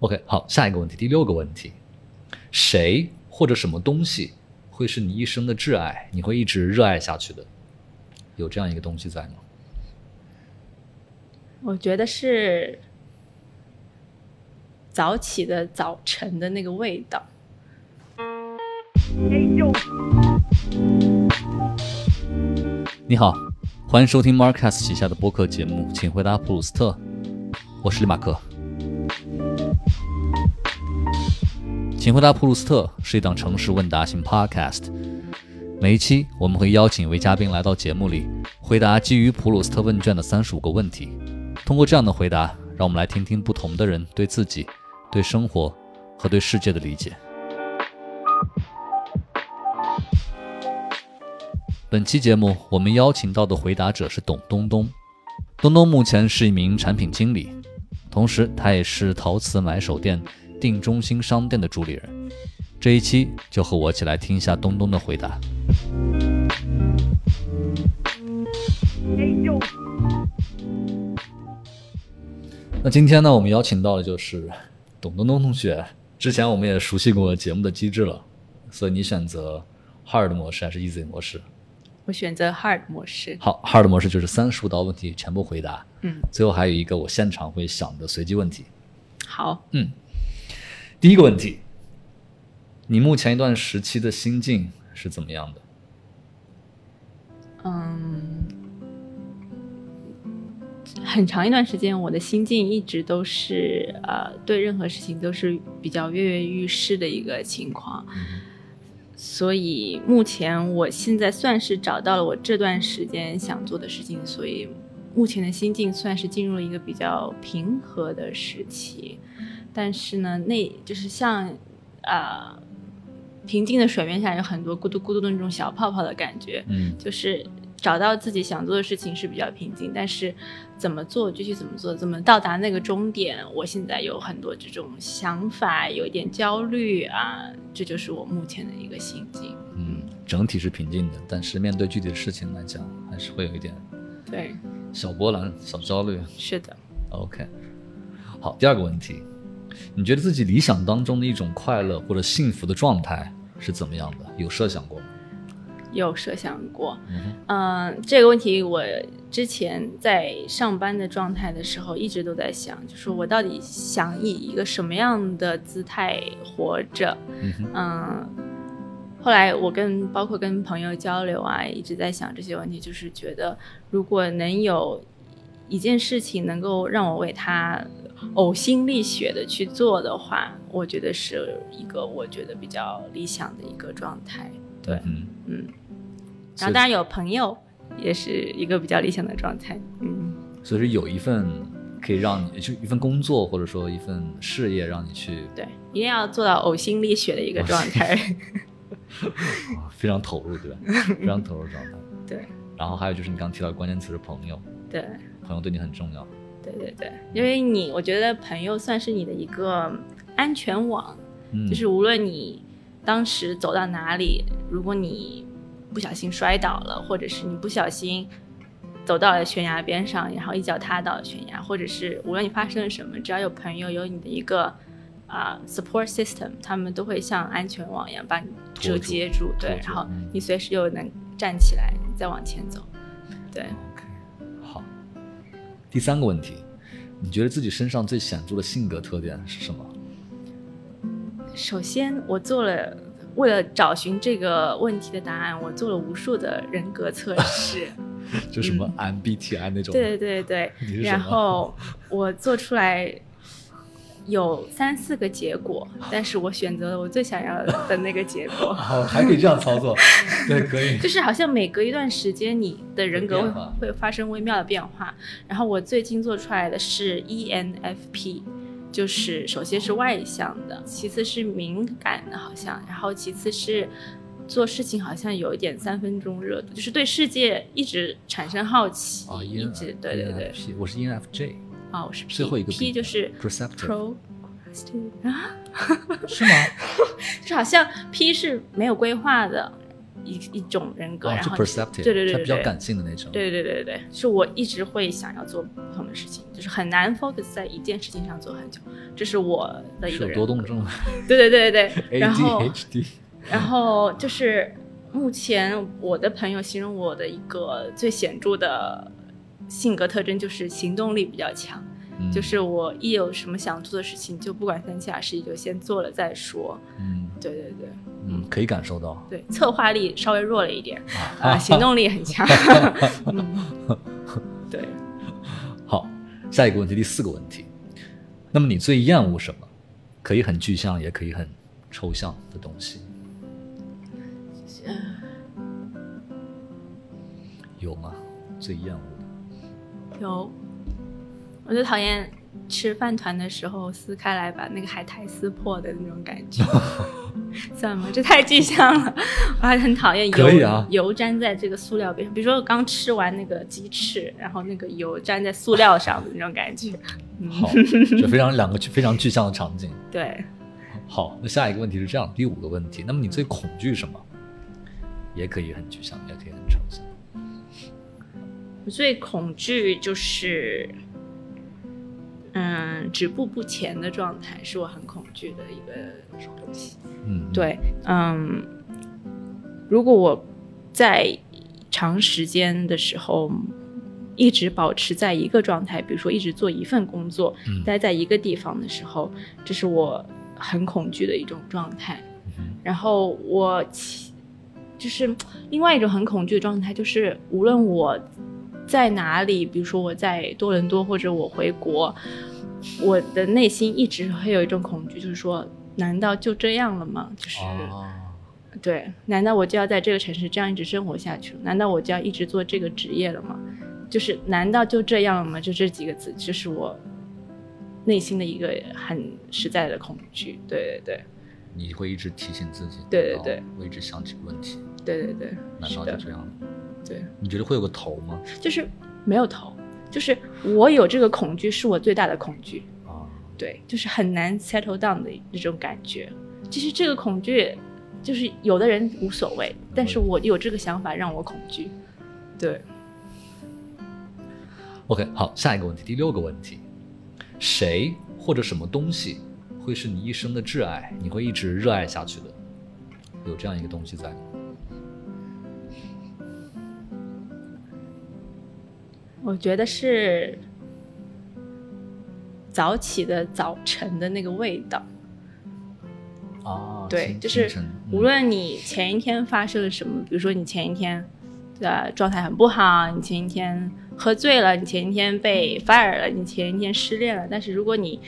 OK，好，下一个问题，第六个问题，谁或者什么东西会是你一生的挚爱？你会一直热爱下去的？有这样一个东西在吗？我觉得是早起的早晨的那个味道。你好，欢迎收听 Marcus 旗下的播客节目，请回答普鲁斯特。我是李马克。请回答普鲁斯特是一档城市问答型 Podcast。每一期我们会邀请一位嘉宾来到节目里，回答基于普鲁斯特问卷的三十五个问题。通过这样的回答，让我们来听听不同的人对自己、对生活和对世界的理解。本期节目，我们邀请到的回答者是董东东。东东目前是一名产品经理，同时他也是陶瓷买手店定中心商店的主理人。这一期就和我一起来听一下东东的回答。那今天呢，我们邀请到的就是董东东同学。之前我们也熟悉过节目的机制了，所以你选择 hard 模式还是 easy 模式？我选择 hard 模式。好，hard 模式就是三十五道问题全部回答。嗯，最后还有一个我现场会想的随机问题。好，嗯，第一个问题，你目前一段时期的心境是怎么样的？嗯，很长一段时间，我的心境一直都是呃，对任何事情都是比较跃跃欲试的一个情况。所以目前我现在算是找到了我这段时间想做的事情，所以目前的心境算是进入了一个比较平和的时期。但是呢，那就是像啊，平静的水面下有很多咕嘟咕嘟的那种小泡泡的感觉。嗯就是找到自己想做的事情是比较平静，但是怎么做具体怎么做，怎么到达那个终点，我现在有很多这种想法，有一点焦虑啊，这就是我目前的一个心境。嗯，整体是平静的，但是面对具体的事情来讲，还是会有一点对，小波澜、小焦虑。是的。OK，好，第二个问题，你觉得自己理想当中的一种快乐或者幸福的状态是怎么样的？有设想过吗？有设想过，嗯嗯、这个问题我之前在上班的状态的时候一直都在想，就是我到底想以一个什么样的姿态活着？嗯，后来我跟包括跟朋友交流啊，一直在想这些问题，就是觉得如果能有一件事情能够让我为他呕心沥血的去做的话，我觉得是一个我觉得比较理想的一个状态。对，嗯，嗯，然后当然有朋友也是一个比较理想的状态。嗯，所以说有一份可以让你就一份工作或者说一份事业让你去对，一定要做到呕心沥血的一个状态。非常投入，对吧？非常投入状态。对然后还有就是你刚提到关键词是朋友，对。朋友对你很重要。对对对，因为你，我觉得朋友算是你的一个安全网，嗯，就是无论你当时走到哪里，如果你不小心摔倒了，或者是你不小心走到了悬崖边上，然后一脚踏到了悬崖，或者是无论你发生了什么，只要有朋友有你的一个啊、support system，他们都会像安全网一样把你遮接住，对然后嗯你随时又能站起来再往前走，对。第三个问题，你觉得自己身上最显著的性格特点是什么？首先，我做了为了找寻这个问题的答案，我做了无数的人格测试。就什么 MBTI 那种？嗯对对对 对，然后我做出来有三四个结果，但是我选择了我最想要的那个结果。好，还可以这样操作，对，可以。就是好像每隔一段时间，你的人格会会发生微妙的变化。然后我最近做出来的是 E ENFP，就是首先是外向的，其次是敏感的，好像，然后其次是做事情好像有一点三分钟热度，就是对世界一直产生好奇，哦一直对对对。我是 ENFJ，啊，我是 P，最后一个 P 就是 perceptive pro，啊，是吗？就是好像 P 是没有规划的，一一种人格，然后 perceptive，对对对它比较感性的那种。对对对对对，是我一直会想要做不同的事情，就是很难 focus 在一件事情上做很久，这是我的一个人。多动症对对对对对，然后？ADHD。然后就是目前我的朋友形容我的一个最显著的性格特征就是行动力比较强，嗯就是我一有什么想做的事情，就不管三七二十一，就先做了再说。嗯对对对嗯，可以感受到。对，策划力稍微弱了一点，啊、行动力很强。嗯，对。好，下一个问题，第四个问题。那么你最厌恶什么？可以很具象，也可以很抽象的东西。有吗？最厌恶的？有，我就讨厌吃饭团的时候撕开来把那个海苔撕破的那种感觉。算吗，这太具象了，我还很讨厌油啊油粘在这个塑料边上。比如说我刚吃完那个鸡翅，然后那个油粘在塑料上的那种感觉。嗯，好，就非常两个非常具象的场景。对，好，那下一个问题是这样，第五个问题，那么你最恐惧什么？也可以很具象，也可以很。我最恐惧就是，嗯，止步不前的状态，是我很恐惧的一个东西。嗯，对，嗯，如果我在长时间的时候一直保持在一个状态，比如说一直做一份工作，嗯待在一个地方的时候，这是我很恐惧的一种状态。嗯然后我其就是另外一种很恐惧的状态，就是无论我在哪里，比如说我在多伦多或者我回国，我的内心一直会有一种恐惧，就是说，难道就这样了吗？就是、哦，对，难道我就要在这个城市这样一直生活下去了？难道我就要一直做这个职业了吗？就是难道就这样了吗？就这几个字，就是我内心的一个很实在的恐惧。对对对你会一直提醒自己，对对对，会一直想起问题，对对对，难，道就这样了？对，你觉得会有个头吗？就是没有头，就是我有这个恐惧是我最大的恐惧。啊，对，就是很难 settle down 的那种感觉。其实这个恐惧，就是有的人无所谓，但是我有这个想法让我恐惧。对，OK，好，下一个问题，第六个问题，谁或者什么东西会是你一生的挚爱，你会一直热爱下去的？有这样一个东西在我觉得是早起的早晨的那个味道。哦，对，就是无论你前一天发生了什么，比如说你前一天的状态很不好，你前一天喝醉了，你前一天被 fire 了，你前一天失恋了，但是如果你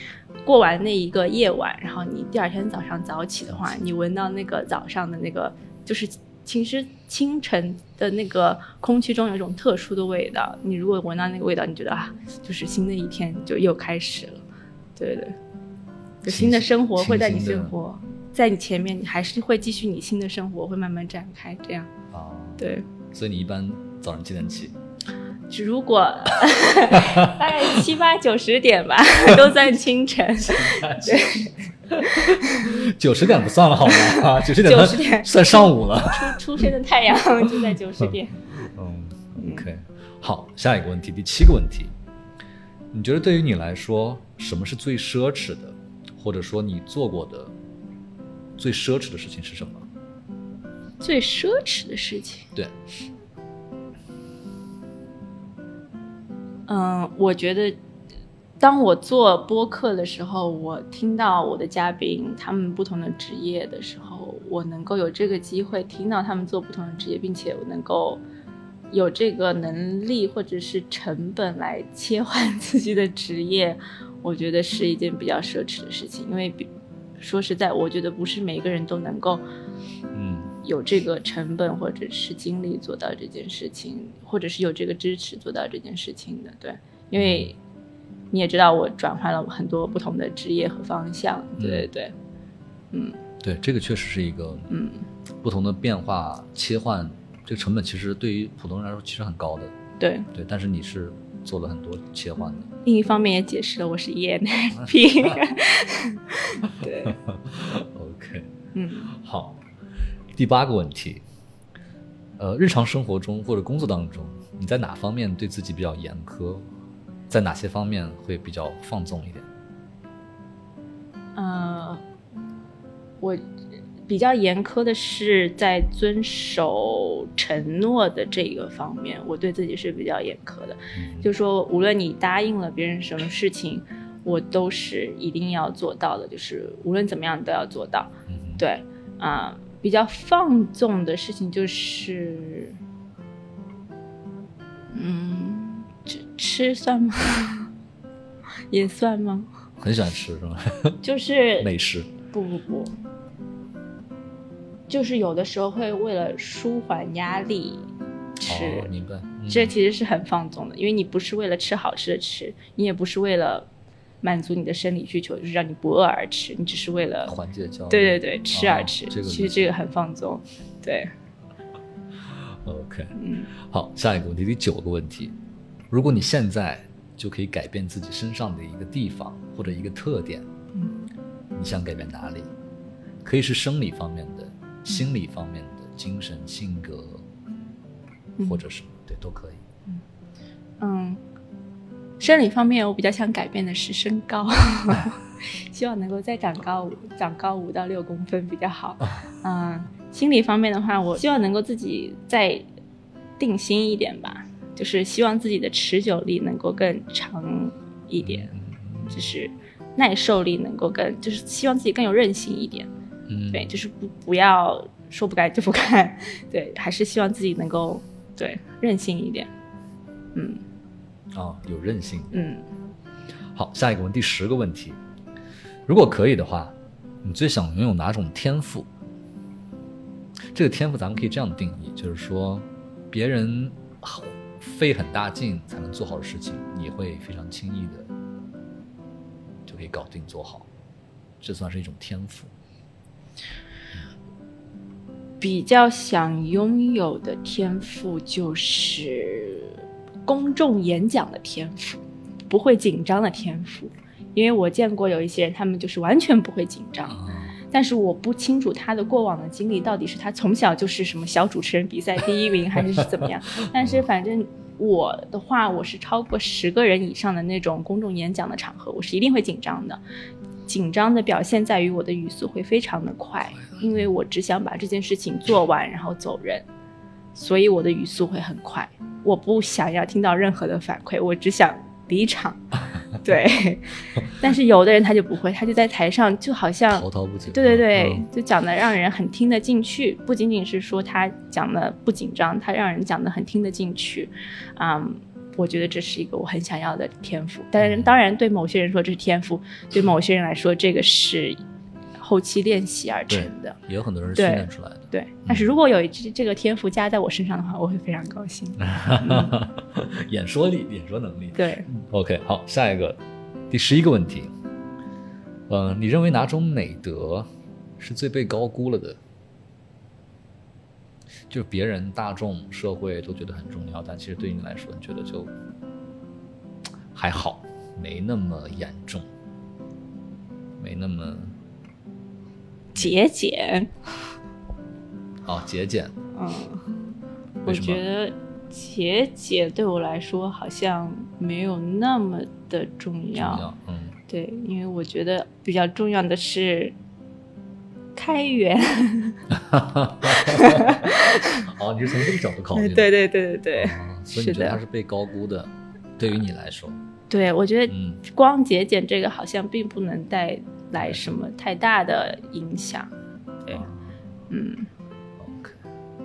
过完那一个夜晚，然后你第二天早上早起的话，你闻到那个早上的那个就是。其实清晨的那个空气中有一种特殊的味道，你如果闻到那个味道，你觉得啊，就是新的一天就又开始了，对对，有新的生活会在你生活，在你前面，你还是会继续你新的生活，会慢慢展开。这样，啊，对。所以你一般早上几点起？就如果大 概七八九十点吧，都算清晨。九十点不算了好吗？九十点九十点算上午了。出出生的太阳 就在九十点。嗯，OK，好，下一个问题，第七个问题，你觉得对于你来说，什么是最奢侈的，或者说你做过的最奢侈的事情是什么？最奢侈的事情，对，嗯，我觉得，当我做播客的时候，我听到我的嘉宾他们不同的职业的时候，我能够有这个机会听到他们做不同的职业，并且我能够有这个能力或者是成本来切换 自己的职业，我觉得是一件比较奢侈的事情。因为比说实在，我觉得不是每个人都能够嗯有这个成本或者是精力做到这件事情，或者是有这个支持做到这件事情的。对，因为你也知道，我转换了很多不同的职业和方向。对对对，嗯对，这个确实是一个嗯，不同的变化切换，这个成本其实对于普通人来说其实很高的，对。对，但是你是做了很多切换的。另一方面也解释了我是 ENFP。对，OK，嗯，好，第八个问题，呃，日常生活中或者工作当中，你在哪方面对自己比较严苛？在哪些方面会比较放纵一点？呃，我比较严苛的是在遵守承诺的这个方面，我对自己是比较严苛的。就说无论你答应了别人什么事情，我都是一定要做到的，就是无论怎么样都要做到。对，啊、比较放纵的事情就是，嗯，吃吃算吗？也算吗？很喜欢吃是吗？就是美食。不不不，就是有的时候会为了舒缓压力吃，哦，明白。嗯这其实是很放纵的，因为你不是为了吃好吃的吃，你也不是为了满足你的生理需求，就是让你不饿而吃，你只是为了缓解焦虑。对对对吃而吃。哦这个其实这个很放纵，对，OK，嗯好，下一个问题，第九个问题，如果你现在就可以改变自己身上的一个地方或者一个特点，嗯你想改变哪里？可以是生理方面的、心理方面的、精神、性格，或者是对都可以。嗯，生理方面我比较想改变的是身高，希望能够再长高五长高五到六公分比较好。嗯，心理方面的话，我希望能够自己再定心一点吧，就是希望自己的持久力能够更长一点，就是耐受力能够更，就是希望自己更有韧性一点。嗯，对，就是不不要说不干就不干，对，还是希望自己能够对韧性一点。嗯啊、有韧性。嗯。好，下一个问第十个问题，如果可以的话，你最想拥有哪种天赋？这个天赋咱们可以这样定义，就是说，别人费很大劲才能做好的事情，你会非常轻易的就可以搞定做好，这算是一种天赋。比较想拥有的天赋就是公众演讲的天赋，不会紧张的天赋。因为我见过有一些人，他们就是完全不会紧张，啊，但是我不清楚他的过往的经历到底是他从小就是什么小主持人比赛第一名，还是是怎么样。但是反正我的话，我是超过十个人以上的那种公众演讲的场合，我是一定会紧张的。紧张的表现在于我的语速会非常的快，因为我只想把这件事情做完，然后走人，所以我的语速会很快。我不想要听到任何的反馈，我只想离场。对，但是有的人他就不会，他就在台上就好像滔滔不绝。对对对，嗯就讲的让人很听得进去，不仅仅是说他讲的不紧张，他让人讲的很听得进去，嗯，我觉得这是一个我很想要的天赋。但是当然，对某些人说这是天赋，对某些人来说这个是后期练习而成的。也有很多人训练出来的。对，但是如果有这这个天赋加在我身上的话，我会非常高兴。演说力、演说能力。对，OK，好，下一个，第十一个问题，嗯、你认为哪种美德是最被高估了的？就是别人、大众、社会都觉得很重要，但其实对你来说，你觉得就还好，没那么严重，没那么节俭，哦节俭。嗯，我觉得节俭对我来说好像没有那么的重重要。嗯，对，因为我觉得比较重要的是开源。哦，你是从这个角度考虑的，对对对对对，哦所以是你觉得它是被高估的，对于你来说，对，我觉得嗯光节俭这个好像并不能带来什么太大的影响。对，嗯，OK，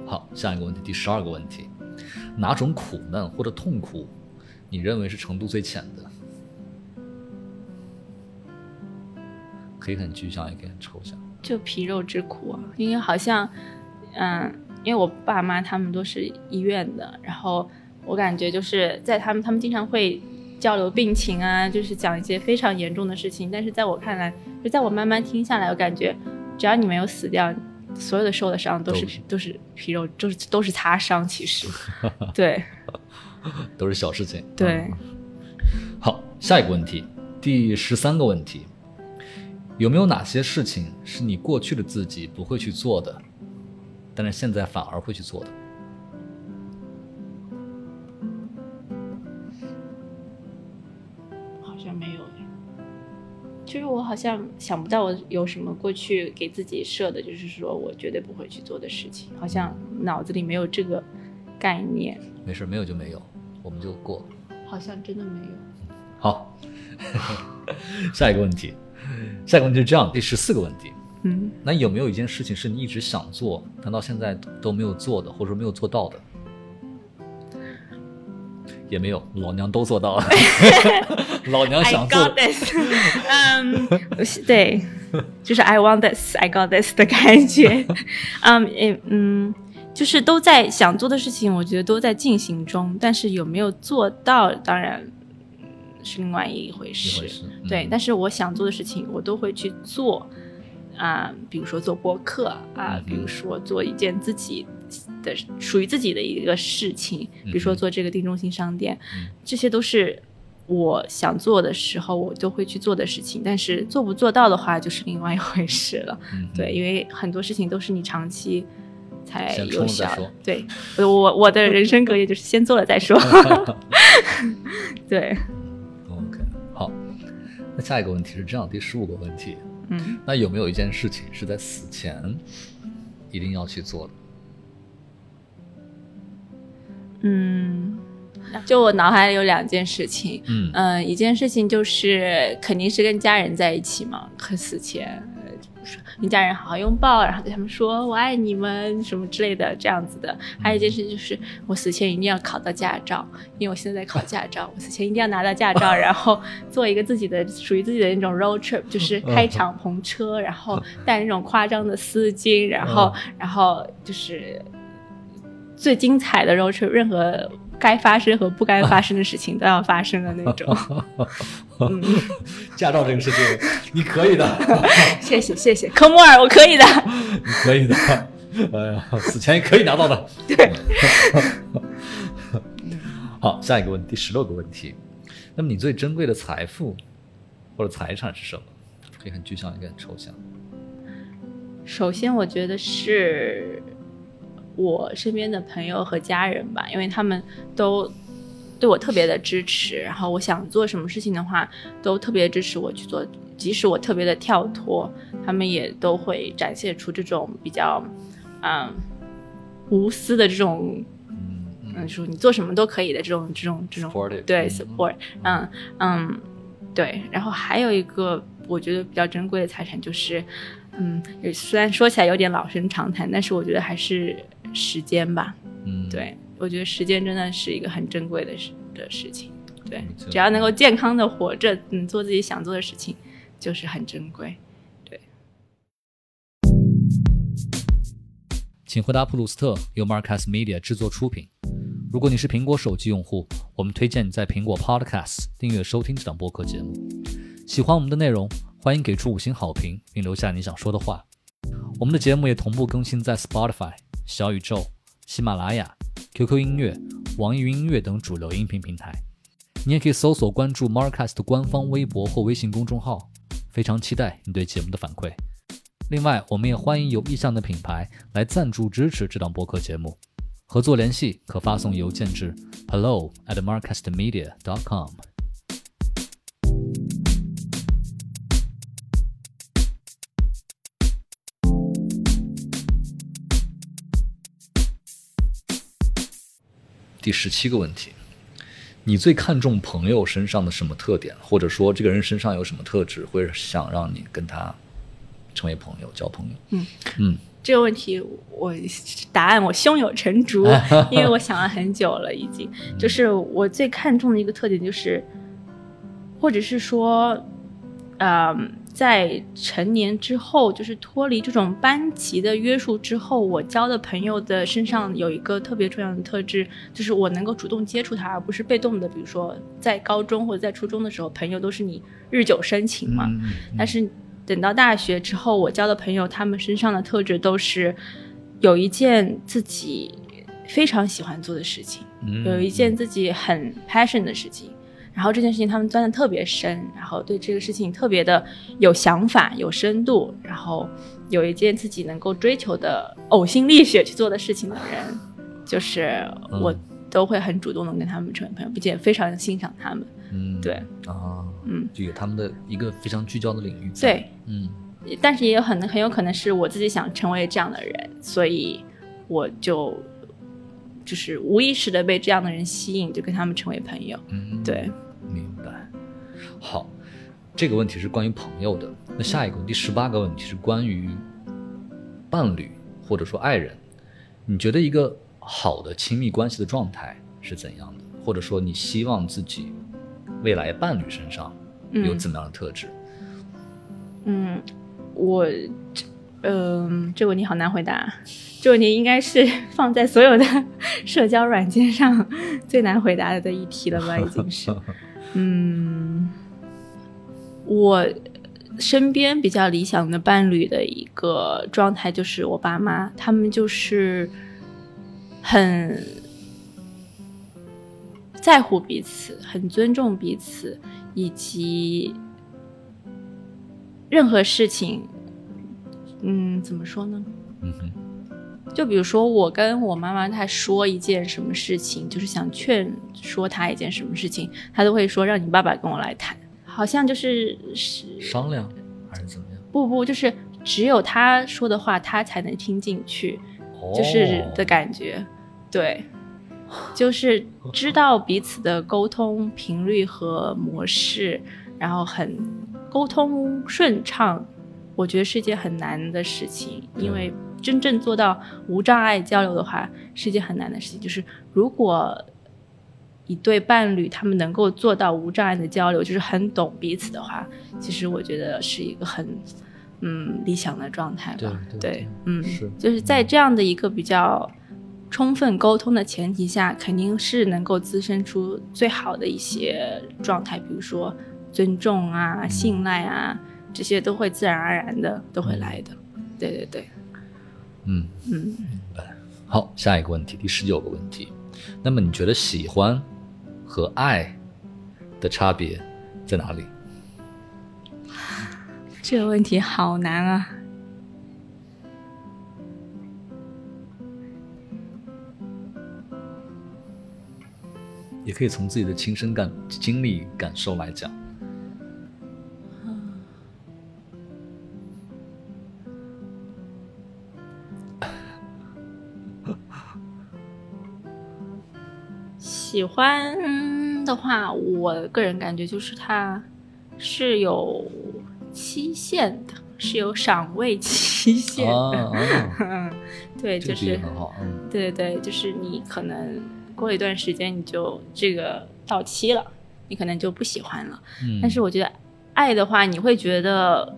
好，下一个问题，第十二个问题，哪种苦难或者痛苦，你认为是程度最浅的？可以很具象，也可以很抽象。就皮肉之苦啊，因为好像，嗯，因为我爸妈他们都是医院的，然后我感觉就是在他们，他们经常会交流病情啊，就是讲一些非常严重的事情，但是在我看来，就在我慢慢听下来，我感觉只要你没有死掉，所有的受的伤都是都是都是皮肉，都是都是擦伤，其实，对都是小事情。对嗯。好，下一个问题，第十三个问题，有没有哪些事情是你过去的自己不会去做的，但是现在反而会去做的？好像想不到我有什么过去给自己设的，就是说我绝对不会去做的事情，好像脑子里没有这个概念。没事，没有就没有，我们就过。好像真的没有。好，下一个问题，下一个问题是这样，第十四个问题，嗯，那有没有一件事情是你一直想做，但到现在都没有做的，或者说没有做到的？也没有，老娘都做到了。老娘想做 got this，嗯，对，就是 I want this，I got this 的感觉，嗯，也嗯，就是都在想做的事情，我觉得都在进行中，但是有没有做到，当然嗯是另外一回事。回事嗯对，但是我想做的事情，我都会去做。啊、比如说做播客啊、嗯比如说做一件自己的属于自己的一个事情，比如说嗯做这个定中心商店，嗯这些都是我想做的时候我都会去做的事情。但是做不做到的话，就是另外一回事了。嗯，对，因为很多事情都是你长期才有效。对，我我我的人生格言就是先做了再说。对，OK，好。那下一个问题是这样，第十五个问题，嗯，那有没有一件事情是在死前一定要去做的？嗯，就我脑海里有两件事情，嗯嗯、一件事情就是肯定是跟家人在一起嘛，和死前。跟家人好好拥抱，然后对他们说“我爱你们”什么之类的，这样子的。还有一件事就是，我死前一定要考到驾照，因为我现在在考驾照，我死前一定要拿到驾照，然后做一个自己的属于自己的那种 road trip，就是开敞篷车，然后带那种夸张的丝巾，然后然后就是最精彩的 road trip，任何该发生和不该发生的事情都要发生的那种。嗯，驾照这个事情，你可以的，谢谢谢谢，科目尔，我可以的。你可以的。哎呀，死前可以拿到的。对，好，下一个问题，第十六个问题。那么你最珍贵的财富或者财产是什么？可以很具象，也可以很抽象。首先，我觉得是我身边的朋友和家人吧，因为他们都对我特别的支持，然后我想做什么事情的话，都特别支持我去做，即使我特别的跳脱，他们也都会展现出这种比较嗯无私的这种嗯说你做什么都可以的这种这种这种对嗯。support，嗯嗯对，然后还有一个我觉得比较珍贵的财产就是，嗯，虽然说起来有点老生常谈，但是我觉得还是时间吧。嗯，对我觉得时间真的是一个很珍贵的事的事情。对只要能够健康的活着，嗯，做自己想做的事情，就是很珍贵。对请回答普鲁斯特由 Marcus Media 制作出品。如果你是苹果手机用户，我们推荐你在苹果 Podcast 订阅收听这档播客节目。喜欢我们的内容，欢迎给出五星好评，并留下你想说的话。我们的节目也同步更新在 Spotify、小宇宙、喜马拉雅、QQ 音乐、网易云音乐等主流音频平台。你也可以搜索关注 Marcus 的官方微博或微信公众号。非常期待你对节目的反馈。另外，我们也欢迎有意向的品牌来赞助支持这档播客节目。合作联系可发送邮件至 hello at marcastmedia.com。第十七个问题：你最看重朋友身上的什么特点，或者说这个人身上有什么特质，会想让你跟他成为朋友、交朋友？嗯嗯这个问题我答案我胸有成竹，因为我想了很久了，已经。就是我最看重的一个特点就是，或者是说，嗯、在成年之后，就是脱离这种班级的约束之后，我交的朋友的身上有一个特别重要的特质，就是我能够主动接触他，而不是被动的。比如说，在高中或者在初中的时候，朋友都是你日久生情嘛，嗯嗯但是等到大学之后，我交的朋友，他们身上的特质都是有一件自己非常喜欢做的事情，嗯有一件自己很 passion 的事情，然后这件事情他们钻的特别深，然后对这个事情特别的有想法、有深度，然后有一件自己能够追求的呕心沥血去做的事情的人，就是我。嗯都会很主动的跟他们成为朋友，并且非常欣赏他们。嗯，对，啊，嗯，就有他们的一个非常聚焦的领域。对，嗯但是也有很很有可能是我自己想成为这样的人，所以我就就是无意识的被这样的人吸引，就跟他们成为朋友。嗯，对。好，这个问题是关于朋友的。那下一个第十八个问题是关于伴侣或者说爱人。你觉得一个好的亲密关系的状态是怎样的？或者说你希望自己未来伴侣身上有嗯怎么样的特质？嗯，我这嗯、这个问题好难回答。这个问题应该是放在所有的 社交软件上 最难回答的一题了吧？已经是。嗯，我身边比较理想的伴侣的一个状态就是我爸妈，他们就是很在乎彼此，很尊重彼此，以及任何事情，嗯，怎么说呢？嗯哼，就比如说，我跟我妈妈她说一件什么事情，就是想劝说她一件什么事情，她都会说让你爸爸跟我来谈，好像就是是商量还是怎么样？不不，就是只有他说的话，他才能听进去，就是的感觉，对，就是知道彼此的沟通频率和模式，然后很沟通顺畅，我觉得是一件很难的事情，因为真正做到无障碍交流的话，是一件很难的事情。就是如果一对伴侣他们能够做到无障碍的交流，就是很懂彼此的话，其实我觉得是一个很嗯理想的状态吧。对对对嗯，是就是在这样的一个比较充分沟通的前提下，肯定是能够滋生出最好的一些状态，比如说尊重啊、信赖啊，这些都会自然而然的都会来的。对对对，嗯，嗯，好，下一个问题，第十九个问题。那么你觉得喜欢和爱的差别在哪里？这个问题好难啊。也可以从自己的亲身感经历感受来讲。喜欢的话，我个人感觉就是它是有期限的，是有赏味期限啊的。对，就是对对对，就是你可能过一段时间你就这个到期了，你可能就不喜欢了。嗯。但是我觉得爱的话，你会觉得，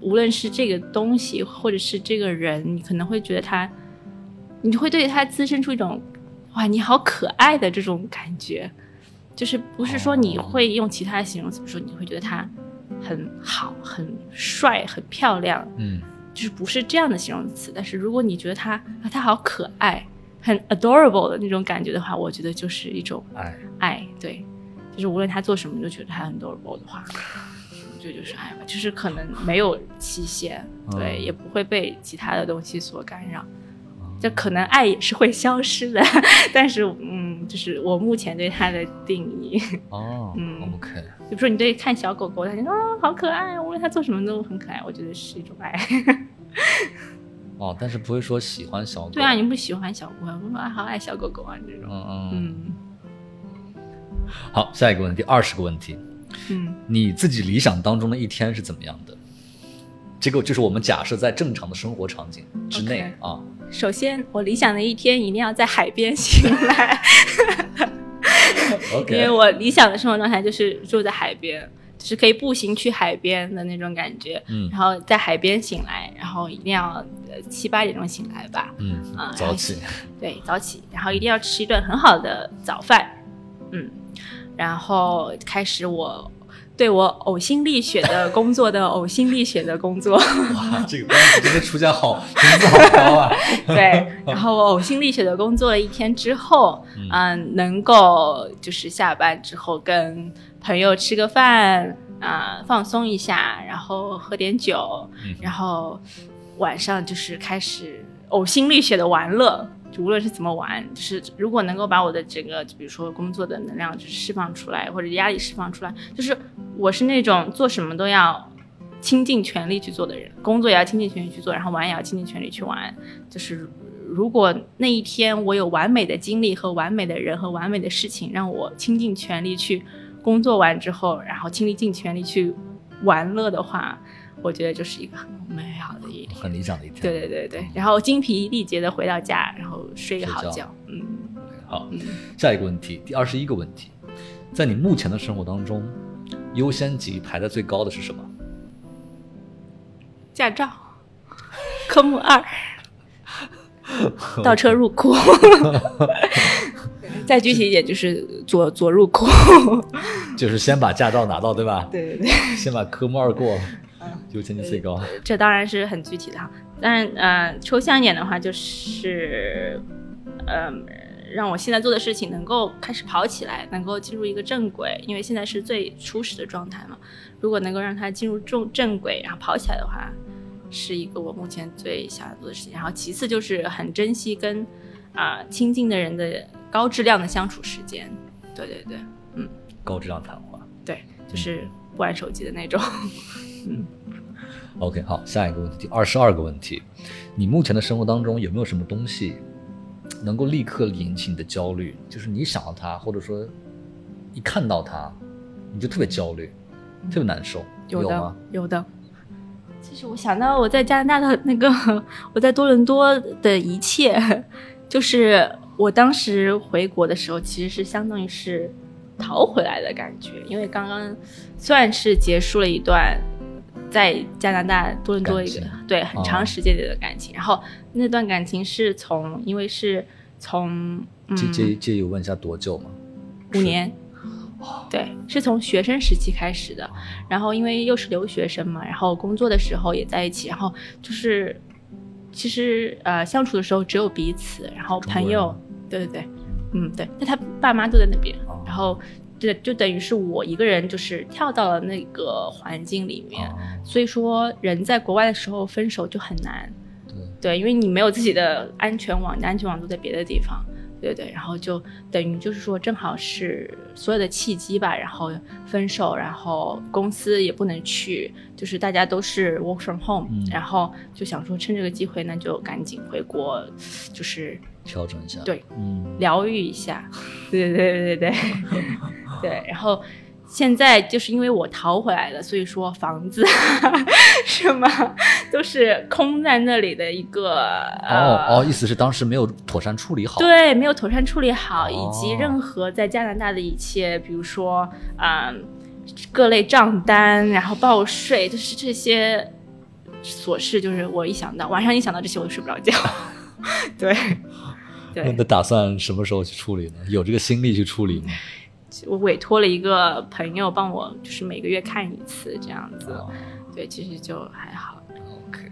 无论是这个东西或者是这个人，你可能会觉得他，你会对他滋生出一种哇你好可爱的这种感觉，就是不是说你会用其他形容词，比如说你会觉得他很好、很帅、很漂亮，嗯。就是不是这样的形容词。但是如果你觉得他啊他好可爱、很 adorable 的那种感觉的话，我觉得就是一种爱，爱，对，就是无论他做什么，你都觉得他很 adorable 的话，这就是爱吧，就是可能没有期限，对，嗯。也不会被其他的东西所干扰。这可能爱也是会消失的，但是嗯，就是我目前对它的定义，哦，嗯 OK，比如说你对看小狗狗，它觉得哦好可爱，无论它做什么都很可爱，我觉得是一种爱。哦，但是不会说喜欢小狗。对啊，你不喜欢小狗，我说啊好爱小狗狗啊这种，嗯嗯。嗯好，下一个问题，二十个问题，嗯你自己理想当中的一天是怎么样的？这个就是我们假设在正常的生活场景之内啊。首先，我理想的一天一定要在海边醒来，因 OK，为我理想的生活状态就是住在海边，就是可以步行去海边的那种感觉。嗯。然后在海边醒来，然后一定要呃七八点钟醒来吧，嗯啊，早起，对，早起，然后一定要吃一顿很好的早饭，嗯，然后开始我对我呕心沥血的工作的呕心沥血的工作，哇，这个关系真的出价好工资好高啊！对，然后我呕心沥血的工作了一天之后，嗯。嗯、能够就是下班之后跟朋友吃个饭啊、放松一下，然后喝点酒，嗯。然后晚上就是开始呕心沥血的玩乐，就无论是怎么玩，就是如果能够把我的整个，比如说工作的能量就是释放出来，或者压力释放出来，就是我是那种做什么都要倾尽全力去做的人，工作也要倾尽全力去做，然后玩也要倾尽全力去玩。就是如果那一天我有完美的经历和完美的人和完美的事情，让我倾尽全力去工作完之后，然后倾力尽全力去玩乐的话。我觉得就是一个很美好的一天，很理想的一天。对对对对，然后精疲力竭的回到家，然后睡个好觉。嗯，好。下一个问题，第二十一个问题，在你目前的生活当中，优先级排在最高的是什么？驾照，科目二，倒车入库。再具体一点，就是左左入库。就是先把驾照拿到，对吧？对对对。先把科目二过了。优先级最高，这当然是很具体的哈。但呃，抽象一点的话，就是嗯，让我现在做的事情能够开始跑起来，能够进入一个正轨，因为现在是最初始的状态嘛。如果能够让它进入正正轨，然后跑起来的话，是一个我目前最想要做的事情。然后其次就是很珍惜跟啊亲近的人的高质量的相处时间。对对对，嗯，高质量谈话，对，就是不玩手机的那种。嗯，OK，好，下一个问题，第二十二个问题，你目前的生活当中有没有什么东西能够立刻引起你的焦虑？就是你想到它，或者说一看到它，你就特别焦虑，特别难受，有吗？有的。其实我想到我在加拿大的那个，我在多伦多的一切，就是我当时回国的时候，其实是相当于是逃回来的感觉，因为刚刚算是结束了一段。在加拿大多伦多一个对很长时间的感情，然后那段感情是从因为是从介介介意问一下多久吗？五年，对，是从学生时期开始的，然后因为又是留学生嘛，然后工作的时候也在一起，然后就是其实呃相处的时候只有彼此，然后朋友，对对对，嗯对，那他爸妈都在那边，然后。对，就等于是我一个人，就是跳到了那个环境里面，所以说人在国外的时候分手就很难，对，因为你没有自己的安全网，你的安全网都在别的地方，对对，然后就等于就是说正好是所有的契机吧，然后分手，然后公司也不能去，就是大家都是 work from home，然后就想说趁这个机会，那就赶紧回国，就是。调整一下，对，嗯，疗愈一下，对对对对对 对。然后现在就是因为我逃回来了，所以说房子 什么都是空在那里的一个。哦哦，意思是当时没有妥善处理好。对，没有妥善处理好，以及任何在加拿大的一切，比如说嗯各类账单，然后报税，就是这些琐事，就是我一想到晚上一想到这些，我就睡不着觉。对。那打算什么时候去处理呢？有这个心力去处理吗？我委托了一个朋友帮我，就是每个月看一次这样子。对，其实就还好。OK。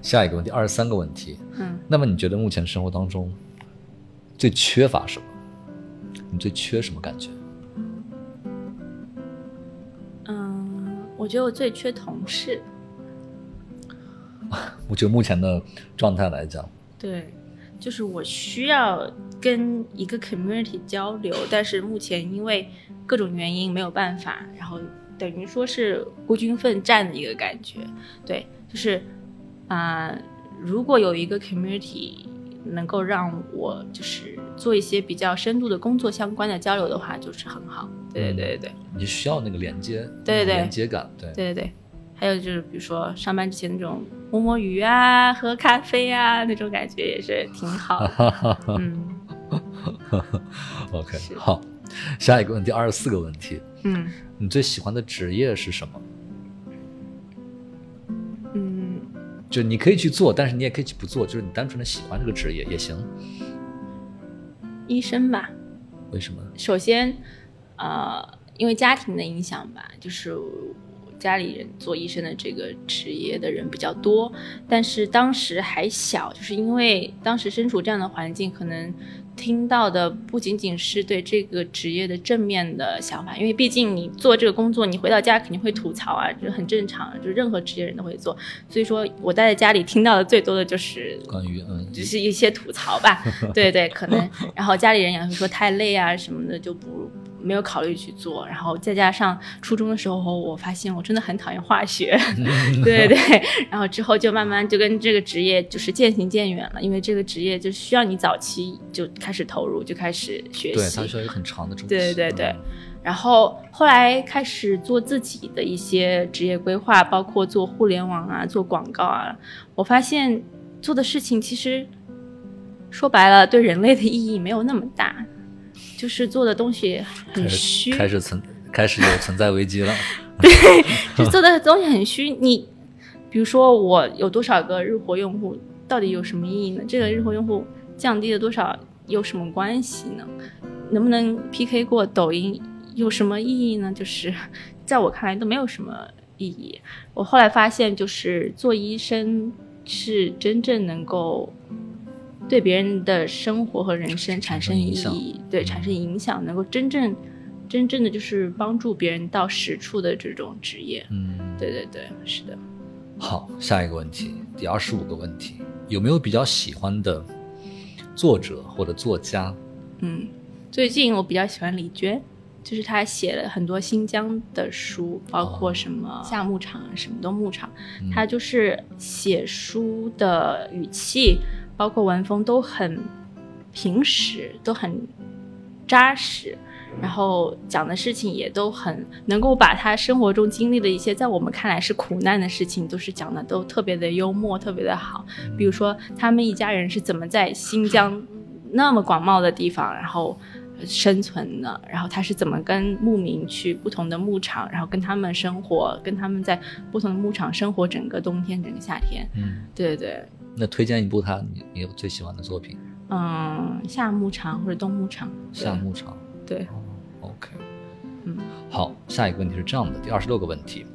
下一个问题，二十三个问题。嗯。那么你觉得目前生活当中最缺乏什么？你最缺什么感觉？嗯，我觉得我最缺同事。我觉得目前的状态来讲，对。就是我需要跟一个 community 交流，但是目前因为各种原因没有办法，然后等于说是孤军奋战的一个感觉。对，就是啊，如果有一个 community 能够让我就是做一些比较深度的工作相关的交流的话，就是很好。对对对对对，你需要那个连接，对对对，连接感，对对对对。还有就是，比如说上班之前那种摸摸鱼啊、喝咖啡啊，那种感觉也是挺好的。嗯，OK，好，下一个问题，二十四个问题。嗯，你最喜欢的职业是什么？嗯，就你可以去做，但是你也可以去不做，就是你单纯的喜欢这个职业也行。医生吧？为什么？首先，呃，因为家庭的影响吧，就是。家里人做医生的这个职业的人比较多，但是当时还小，就是因为当时身处这样的环境，可能听到的不仅仅是对这个职业的正面的想法，因为毕竟你做这个工作，你回到家肯定会吐槽啊，这很正常，就任何职业人都会做。所以说我待在家里听到的最多的就是关于嗯，就是一些吐槽吧，对对，可能，然后家里人也会说太累啊什么的，就不。没有考虑去做，然后再加上初中的时候，我发现我真的很讨厌化学，对对。对，然后之后就慢慢就跟这个职业就是渐行渐远了，因为这个职业就需要你早期就开始投入，就开始学习，对，它需要一个很长的周期，对对对。然后后来开始做自己的一些职业规划，包括做互联网啊，做广告啊，我发现做的事情其实说白了，对人类的意义没有那么大。就是做的东西很虚，开始存，开始有存在危机了。对，就做的东西很虚。你比如说，我有多少个日活用户，到底有什么意义呢？这个日活用户降低了多少，有什么关系呢？能不能 PK 过抖音，有什么意义呢？就是在我看来都没有什么意义。我后来发现，就是做医生是真正能够。对别人的生活和人生产生意义，对产生影响，能够真正、真正的就是帮助别人到实处的这种职业。嗯，对对对，是的。好，下一个问题，第二十五个问题，有没有比较喜欢的作者或者作家？嗯，最近我比较喜欢李娟，就是她写了很多新疆的书，包括什么夏牧场，什么都牧场。她就是写书的语气。包括文风都很平实，都很扎实，然后讲的事情也都很能够把他生活中经历的一些在我们看来是苦难的事情，都是讲的都特别的幽默，特别的好。比如说他们一家人是怎么在新疆那么广袤的地方，然后生存的，然后他是怎么跟牧民去不同的牧场，然后跟他们生活，跟他们在不同的牧场生活整个冬天，整个夏天。嗯，对对。那推荐一部他你你有最喜欢的作品？嗯，夏牧场或者冬牧场。夏牧场。对。OK。嗯。好，下一个问题是这样的，第二十六个问题，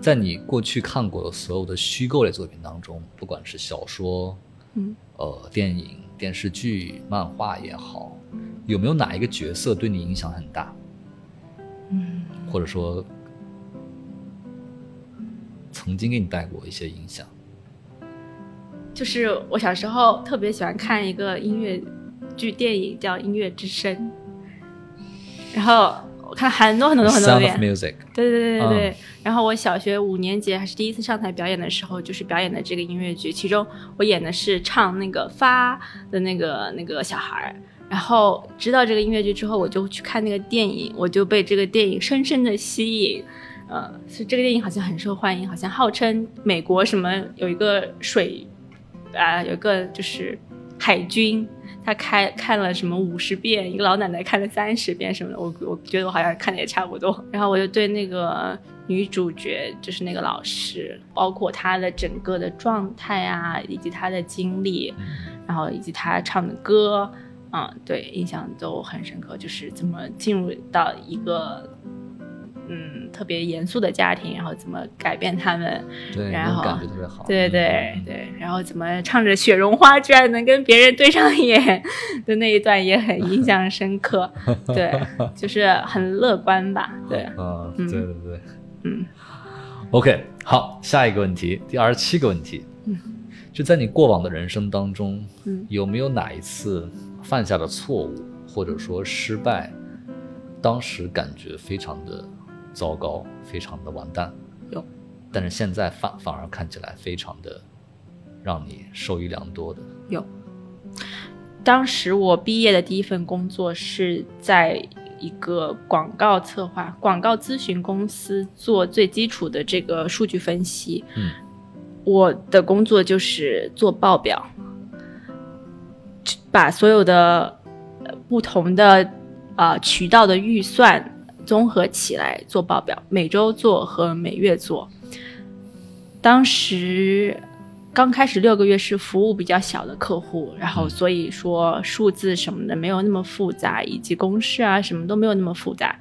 在你过去看过的所有的虚构类作品当中，不管是小说，嗯，呃，电影、电视剧、漫画也好，有没有哪一个角色对你影响很大？嗯。或者说，曾经给你带过一些影响？就是我小时候特别喜欢看一个音乐剧电影，叫《音乐之声》，然后我看很多很多很多遍。对对对对对。然后我小学五年级还是第一次上台表演的时候，就是表演的这个音乐剧，其中我演的是唱那个发的那个那个小孩儿。然后知道这个音乐剧之后，我就去看那个电影，我就被这个电影深深的吸引。呃，是这个电影好像很受欢迎，好像号称美国什么有一个水。啊，有个就是海军，他开看了什么五十遍，一个老奶奶看了三十遍什么的，我我觉得我好像看的也差不多。然后我就对那个女主角，就是那个老师，包括她的整个的状态啊，以及她的经历，然后以及她唱的歌，嗯，对，印象都很深刻。就是怎么进入到一个。嗯，特别严肃的家庭，然后怎么改变他们？对，然后感觉特别好。对对对，然后怎么唱着《雪绒花》居然能跟别人对上眼的那一段也很印象深刻。对，就是很乐观吧？对，嗯，对对对，嗯。OK，好，下一个问题，第二十七个问题。嗯，就在你过往的人生当中，嗯，有没有哪一次犯下的错误或者说失败，当时感觉非常的。糟糕，非常的完蛋。有，但是现在反反而看起来非常的让你受益良多的。有，当时我毕业的第一份工作是在一个广告策划、广告咨询公司做最基础的这个数据分析。嗯，我的工作就是做报表，把所有的不同的啊渠道的预算。综合起来做报表，每周做和每月做。当时刚开始六个月是服务比较小的客户，然后所以说数字什么的没有那么复杂，以及公式啊什么都没有那么复杂。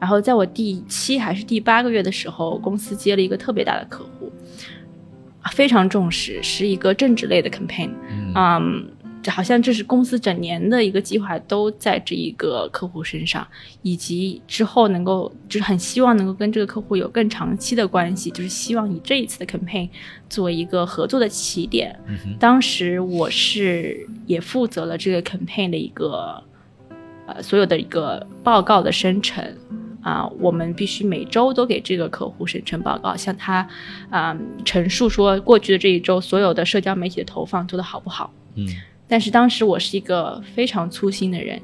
然后在我第七还是第八个月的时候，公司接了一个特别大的客户，非常重视，是一个政治类的 campaign。嗯，好像这是公司整年的一个计划都在这一个客户身上，以及之后能够就是很希望能够跟这个客户有更长期的关系，就是希望以这一次的 campaign 作为一个合作的起点。当时我是也负责了这个 campaign 的一个呃所有的一个报告的生成。啊，我们必须每周都给这个客户生成报告，向他啊陈述说过去的这一周所有的社交媒体的投放做得好不好。嗯，但是当时我是一个非常粗心的人，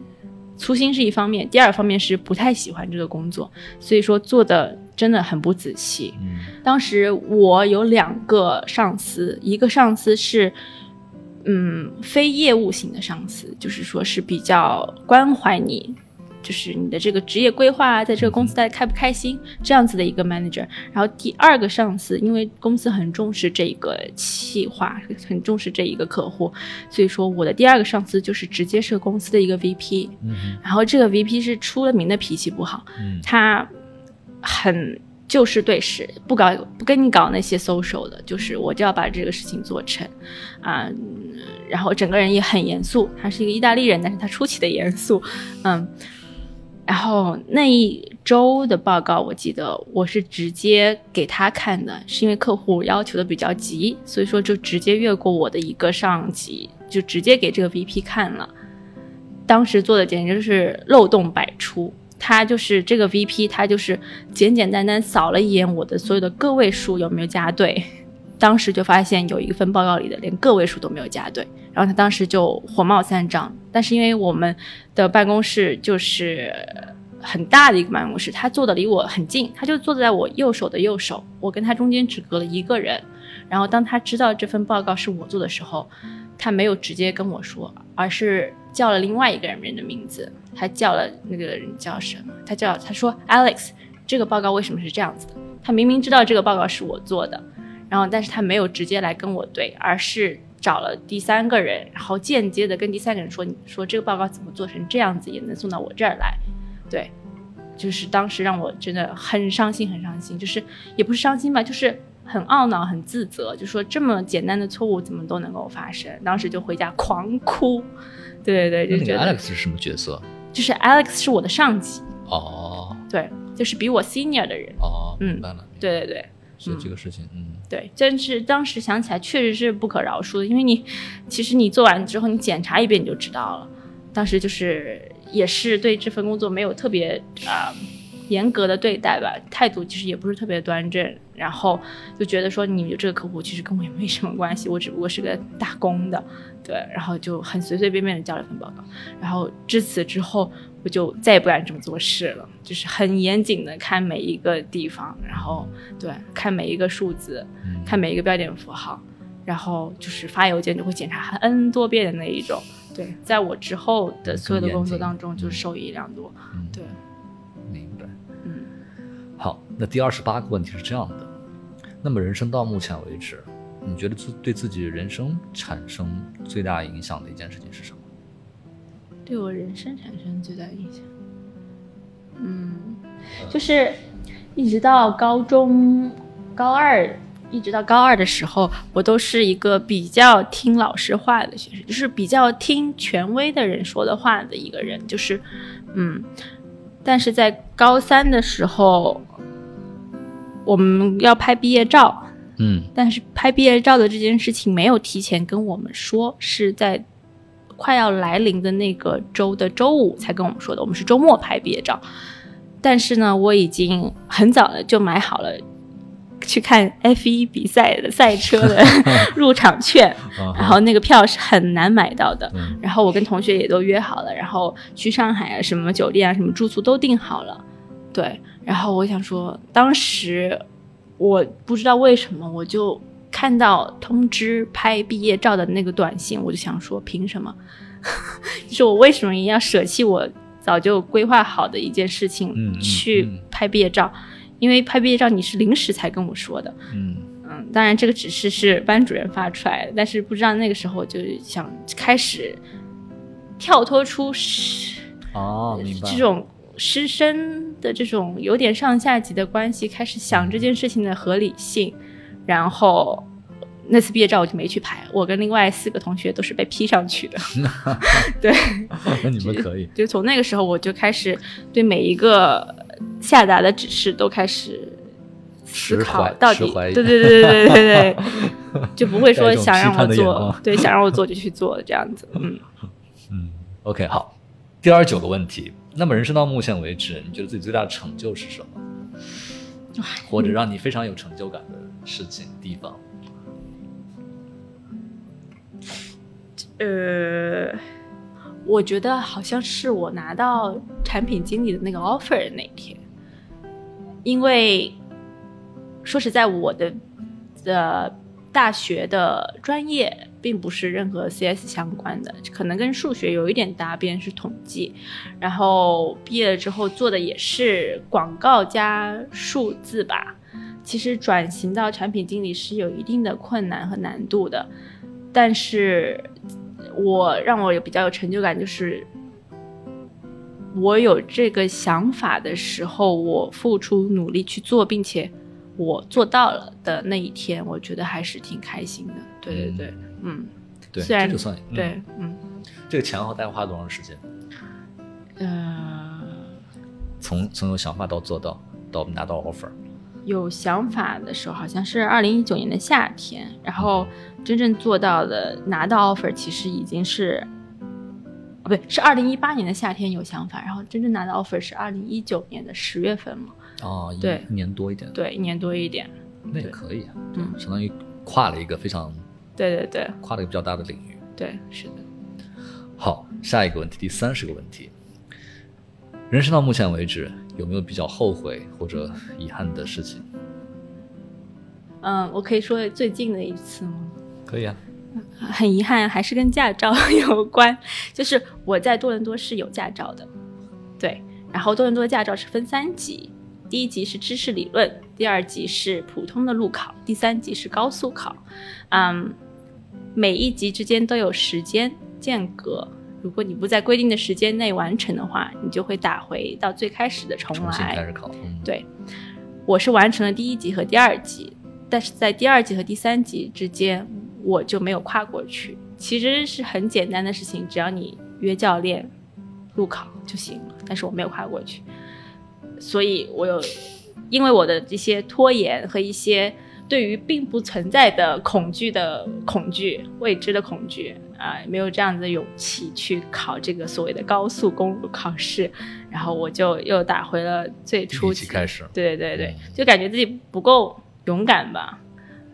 粗心是一方面，第二方面是不太喜欢这个工作，所以说做的真的很不仔细。嗯，当时我有两个上司，一个上司是嗯非业务型的上司，就是说是比较关怀你。就是你的这个职业规划，在这个公司待开不开心，这样子的一个 manager。然后第二个上司，因为公司很重视这个企划，很重视这一个客户，所以说我的第二个上司就是直接是公司的一个 VP。嗯然后这个 VP 是出了名的脾气不好，嗯他很就事对事，不搞不跟你搞那些 social 的，就是我就要把这个事情做成啊。嗯然后整个人也很严肃，他是一个意大利人，但是他出奇的严肃，嗯。然后那一周的报告，我记得我是直接给他看的，是因为客户要求的比较急，所以说就直接越过我的一个上级，就直接给这个 VP 看了。当时做的简直就是漏洞百出，他就是这个 VP，他就是简简单单扫了一眼我的所有的个位数有没有加对，当时就发现有一份报告里的连个位数都没有加对，然后他当时就火冒三丈。但是因为我们的办公室就是很大的一个办公室，他坐的离我很近，他就坐在我右手的右手，我跟他中间只隔了一个人。然后当他知道这份报告是我做的时候，他没有直接跟我说，而是叫了另外一个人的名字，他叫了那个人叫什么？他叫他说 Alex，这个报告为什么是这样子的？他明明知道这个报告是我做的，然后但是他没有直接来跟我对，而是。找了第三个人，然后间接的跟第三个人说：“你说这个报告怎么做成这样子，也能送到我这儿来？”对，就是当时让我真的很伤心，很伤心，就是也不是伤心吧，就是很懊恼，很自责，就说这么简单的错误怎么都能够发生？当时就回家狂哭。对对对，就觉得 Alex 是什么角色？就是 Alex 是我的上级。哦，对，就是比我 senior 的人。哦，嗯，明白了。对对对。是这个事情，嗯，对，但是当时想起来确实是不可饶恕的，因为你其实你做完之后，你检查一遍你就知道了。当时就是也是对这份工作没有特别啊严格的对待吧，态度其实也不是特别端正，然后就觉得说你这个客户其实跟我也没什么关系，我只不过是个打工的，对，然后就很随随便便的交了份报告，然后至此之后。我就再也不敢这么做事了，就是很严谨的看每一个地方，然后对看每一个数字，看每一个标点符号，然后就是发邮件就会检查 n 多遍的那一种。对，在我之后的所有的工作当中，就是受益良多。对，明白。嗯，好，那第二十八个问题是这样的：那么人生到目前为止，你觉得自对自己人生产生最大影响的一件事情是什么？对我人生产生最大影响，嗯，就是一直到高中高二，一直到高二的时候，我都是一个比较听老师话的学生，就是比较听权威的人说的话的一个人，就是嗯，但是在高三的时候，我们要拍毕业照，嗯，但是拍毕业照的这件事情没有提前跟我们说，是在。快要来临的那个周的周五才跟我们说的，我们是周末拍毕业照。但是呢，我已经很早的就买好了去看 F 一比赛的赛车的 入场券，然后那个票是很难买到的。然后我跟同学也都约好了，然后去上海啊，什么酒店啊，什么住宿都订好了。对，然后我想说，当时我不知道为什么我就。看到通知拍毕业照的那个短信，我就想说，凭什么？就是我为什么要舍弃我早就规划好的一件事情去拍毕业照？因为拍毕业照你是临时才跟我说的。嗯嗯，当然这个指示是班主任发出来的，但是不知道那个时候就想开始跳脱出师哦，这种师生的这种有点上下级的关系，开始想这件事情的合理性。然后那次毕业照我就没去拍，我跟另外四个同学都是被 P 上去的。对，那你们可以。就从那个时候我就开始对每一个下达的指示都开始思考到底，对对对对对对对，就不会说想让我做，对，想让我做就去做这样子。嗯嗯，OK，好，第二九个问题，那么人生到目前为止，你觉得自己最大的成就是什么？或者让你非常有成就感的事情地方？呃，我觉得好像是我拿到产品经理的那个 offer 那天，因为说实在，我的的大学的专业并不是任何 CS 相关的，可能跟数学有一点搭边，是统计。然后毕业了之后做的也是广告加数字吧。其实转型到产品经理是有一定的困难和难度的，但是。我让我有比较有成就感，就是我有这个想法的时候，我付出努力去做，并且我做到了的那一天，我觉得还是挺开心的。对对对，嗯，对，虽然这就算对，嗯，这个前后大概花了多长时间？呃，从从有想法到做到到拿到 offer。有想法的时候，好像是二零一九年的夏天，然后真正做到的拿到 offer，其实已经是，哦，不对，是二零一八年的夏天有想法，然后真正拿到 offer 是二零一九年的十月份嘛？哦，对，一年多一点，对，一年多一点，那也可以啊，嗯，相当于跨了一个非常，对对对，跨了一个比较大的领域，对，是的。好，下一个问题，第三十个问题，人生到目前为止。有没有比较后悔或者遗憾的事情？嗯，我可以说最近的一次吗？可以啊。很遗憾，还是跟驾照 有关。就是我在多伦多是有驾照的，对。然后多伦多的驾照是分三级，第一级是知识理论，第二级是普通的路考，第三级是高速考。嗯，每一级之间都有时间间隔。如果你不在规定的时间内完成的话，你就会打回到最开始的重来。开始考。对，我是完成了第一级和第二级，但是在第二级和第三级之间，我就没有跨过去。其实是很简单的事情，只要你约教练路考就行了。但是我没有跨过去，所以我有因为我的这些拖延和一些对于并不存在的恐惧的恐惧、未知的恐惧。啊，没有这样子的勇气去考这个所谓的高速公路考试，然后我就又打回了最初期开始。对对对，就感觉自己不够勇敢吧，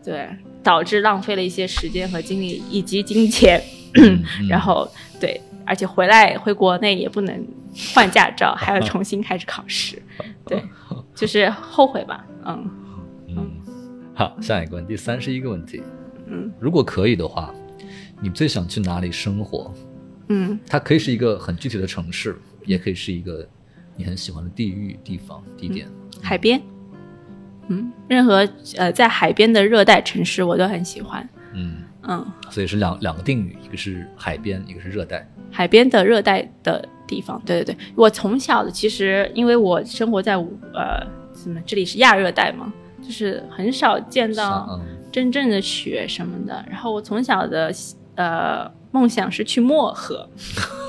对，导致浪费了一些时间和精力以及金钱，然后对，而且回来回国内也不能换驾照，还要重新开始考试，对，就是后悔吧，嗯。嗯。好，下一个问题，三十一个问题，嗯，如果可以的话。你最想去哪里生活？嗯，它可以是一个很具体的城市，也可以是一个你很喜欢的地域、地方、地点。海边，嗯，任何呃在海边的热带城市我都很喜欢。嗯嗯，所以是两两个定语，一个是海边，一个是热带。海边的热带的地方，对对对。我从小的其实因为我生活在呃什么，这里是亚热带嘛，就是很少见到真正的雪什么的。然后我从小的。呃，梦想是去漠河，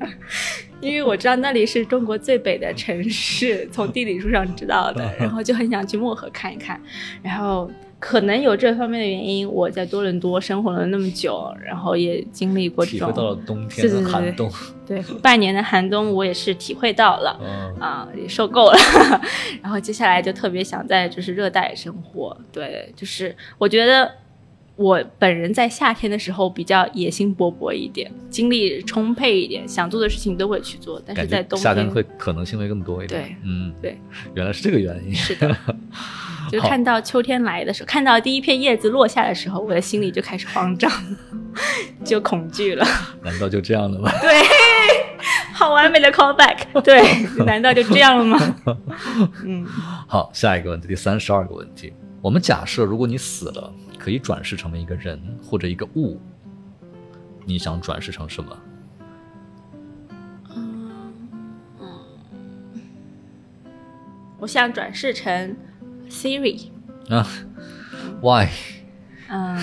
因为我知道那里是中国最北的城市，从地理书上知道的，然后就很想去漠河看一看。然后可能有这方面的原因，我在多伦多生活了那么久，然后也经历过这种到了冬天的寒冬，对半年的寒冬，我也是体会到了，啊，也受够了。然后接下来就特别想在就是热带生活，对，就是我觉得。我本人在夏天的时候比较野心勃勃一点，精力充沛一点，想做的事情都会去做。但是在冬天夏天会可能性会更多一点。对，嗯，对，原来是这个原因。是的，就看到秋天来的时候，看到第一片叶子落下的时候，我的心里就开始慌张，就恐惧了。难道就这样了吗？对，好完美的 callback。对，难道就这样了吗？嗯。好，下一个问题，第三十二个问题，我们假设如果你死了。可以转世成为一个人或者一个物，你想转世成什么？嗯嗯，我想转世成 Siri。啊？Why？嗯，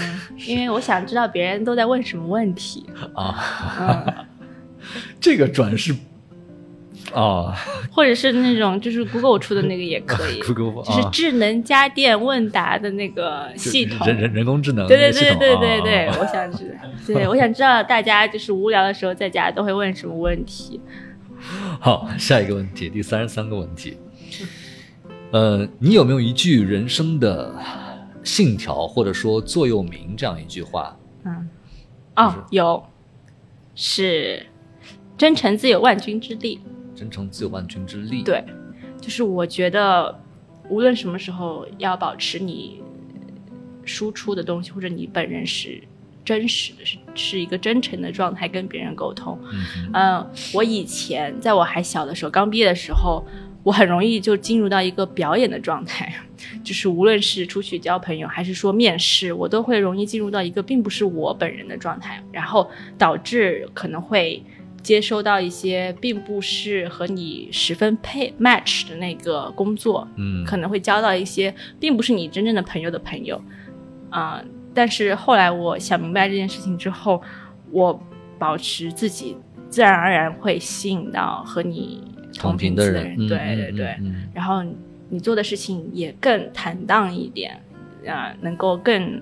因为我想知道别人都在问什么问题。啊，这个转是啊，或者是那种就是 Google 出的那个也可以 Google 就是啊智能家电问答的那个系统。人人人工智能对对对对对对，啊我想知，对我想知道大家就是无聊的时候在家都会问什么问题。好，下一个问题，第三十三个问题，呃，你有没有一句人生的信条或者说座右铭这样一句话？嗯，哦，有，是真诚自有万钧之力。真诚自有万钧之力。，对，就是我觉得无论什么时候要保持你输出的东西，或者你本人是真实的，是是一个真诚的状态跟别人沟通。嗯我以前在我还小的时候，刚毕业的时候，我很容易就进入到一个表演的状态，就是无论是出去交朋友，还是说面试，我都会容易进入到一个并不是我本人的状态，然后导致可能会接收到一些并不是和你十分配 match 的那个工作，嗯，可能会交到一些并不是你真正的朋友的朋友，啊、但是后来我想明白这件事情之后，我保持自己，自然而然会吸引到和你同频频的人，对嗯对对，然后你做的事情也更坦荡一点，啊、能够更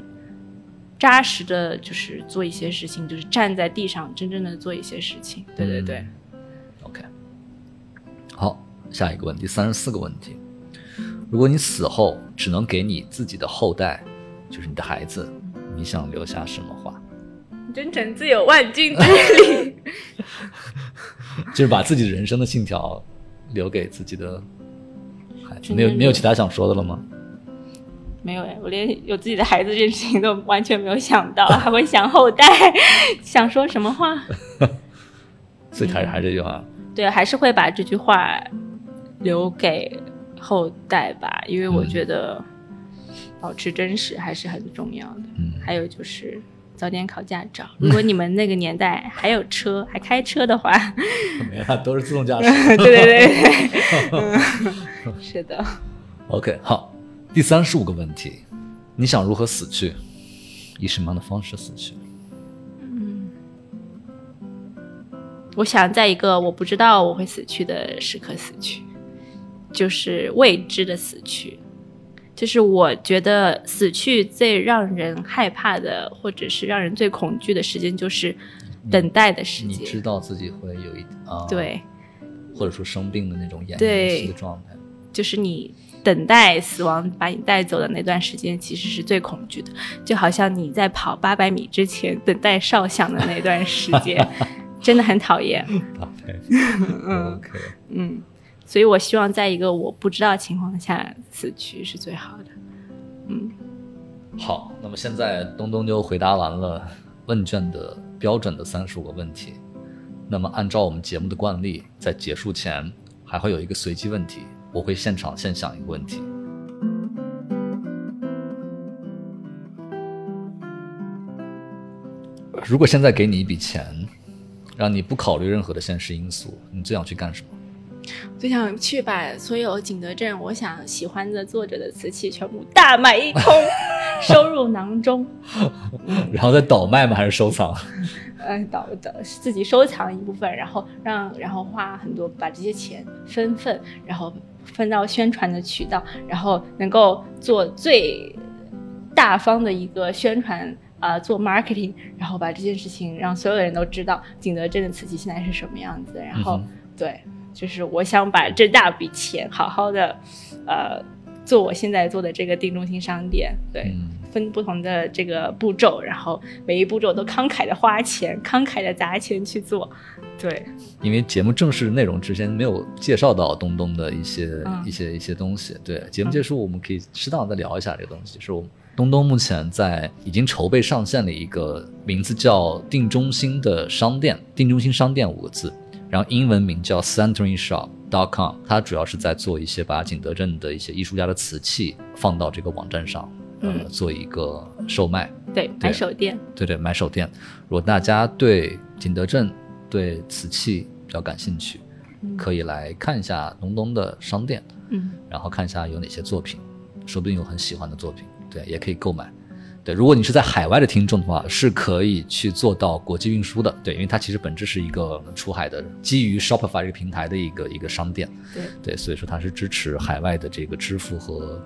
扎实的，就是做一些事情，就是站在地上真正的做一些事情，对对对。嗯 OK，好，下一个问题，三十四个问题。如果你死后只能给你自己的后代，就是你的孩子，你想留下什么话？真诚自有万钧之力。就是把自己人生的信条留给自己的孩子。没有没有其他想说的了吗？没有哎，我连有自己的孩子这件事情都完全没有想到，还会想后代，想说什么话？所以还是还是这句话，对，还是会把这句话留给后代吧，因为我嗯觉得保持真实还是很重要的。嗯，还有就是早点考驾照，如果你们那个年代还有车，还开车的话，没了，都是自动驾驶。对对对对，嗯，是的。OK，好，第三十五个问题，你想如何死去？以什么样的方式死去？嗯我想在一个我不知道我会死去的时刻死去，就是未知的死去。就是我觉得死去最让人害怕的，或者是让人最恐惧的时间，就是等待的时间你知。道自己会有一啊，，对，或者说生病的那种奄对奄息的状态。就是你等待死亡把你带走的那段时间，其实是最恐惧的。就好像你在跑八百米之前等待哨响的那段时间，真的很讨厌。嗯 OK，嗯，所以我希望在一个我不知道情况下死去是最好的。嗯，好，那么现在东东就回答完了问卷的标准的三十五个问题。那么按照我们节目的惯例，在结束前还会有一个随机问题，我会现场现想一个问题。如果现在给你一笔钱，让你不考虑任何的现实因素，你最想去干什么？最想去把所有景德镇我想喜欢的作者的瓷器全部大买一 空，收入囊中。然后再倒卖吗？还是收藏？呃，倒的自己收藏一部分，然后让然后花很多把这些钱分份，然后分到宣传的渠道，然后能够做最大方的一个宣传。啊、做 marketing，然后把这件事情让所有的人都知道景德镇的瓷器现在是什么样子。然后，嗯对，就是我想把这大笔钱好好的，呃，做我现在做的这个定中心商店。对，嗯分不同的这个步骤，然后每一步骤都慷慨的花钱，慷慨的砸钱去做。对，因为节目正式内容之前没有介绍到东东的一些、嗯一些一些东西，对节目结束我们可以适当的再聊一下这个东西。是我们东东目前在已经筹备上线了一个名字叫定中心的商店，定中心商店五个字，然后英文名叫 Centering Shop. dot com. 它主要是在做一些把景德镇的一些艺术家的瓷器放到这个网站上，呃，嗯做一个售卖。对，买手店，对对，买手店。如果大家对景德镇、对瓷器比较感兴趣，嗯可以来看一下东东的商店，嗯然后看一下有哪些作品，说不定有很喜欢的作品，对，也可以购买。对，如果你是在海外的听众的话，是可以去做到国际运输的。对，因为它其实本质是一个出海的，基于 Shopify 这个平台的一个一个商店。对对，所以说它是支持海外的这个支付和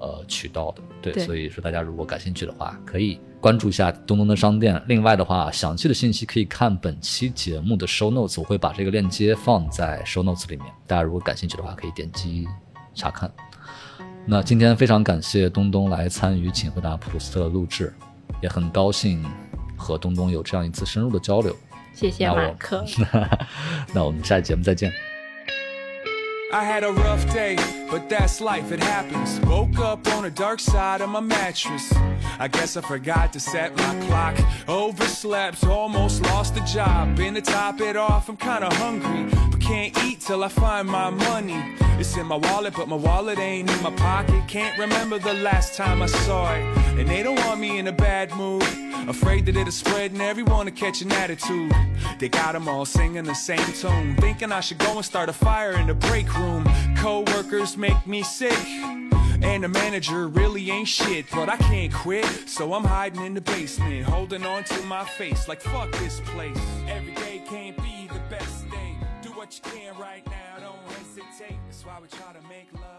呃渠道的。对，对所以说大家如果感兴趣的话，可以关注一下东东的商店。另外的话，详细的信息可以看本期节目的 show notes，我会把这个链接放在 show notes 里面。大家如果感兴趣的话，可以点击查看。那今天非常感谢东东来参与《请回答普鲁斯特》的录制，也很高兴和东东有这样一次深入的交流。谢谢那我马克。那我们下期节目再见。I had a rough day, but that's life, it happens. Woke up on the dark side of my mattress. I guess I forgot to set my clock. Overslept, almost lost the job. Been to top it off, I'm kinda hungry, can't eat till I find my money. It's in my wallet, but my wallet ain't in my pocket. Can't remember the last time I saw it. And they don't want me in a bad mood. Afraid that it'll spread and everyone will catch an attitude. They got 'em all singing the same tune. Thinking I should go and start a fire in the break room. Co-workers make me sick. And the manager really ain't shit, but I can't quit. So I'm hiding in the basement, holding on to my face like fuck this place. Every day can't be the best what you can right now, don't hesitate. That's why we try to make love.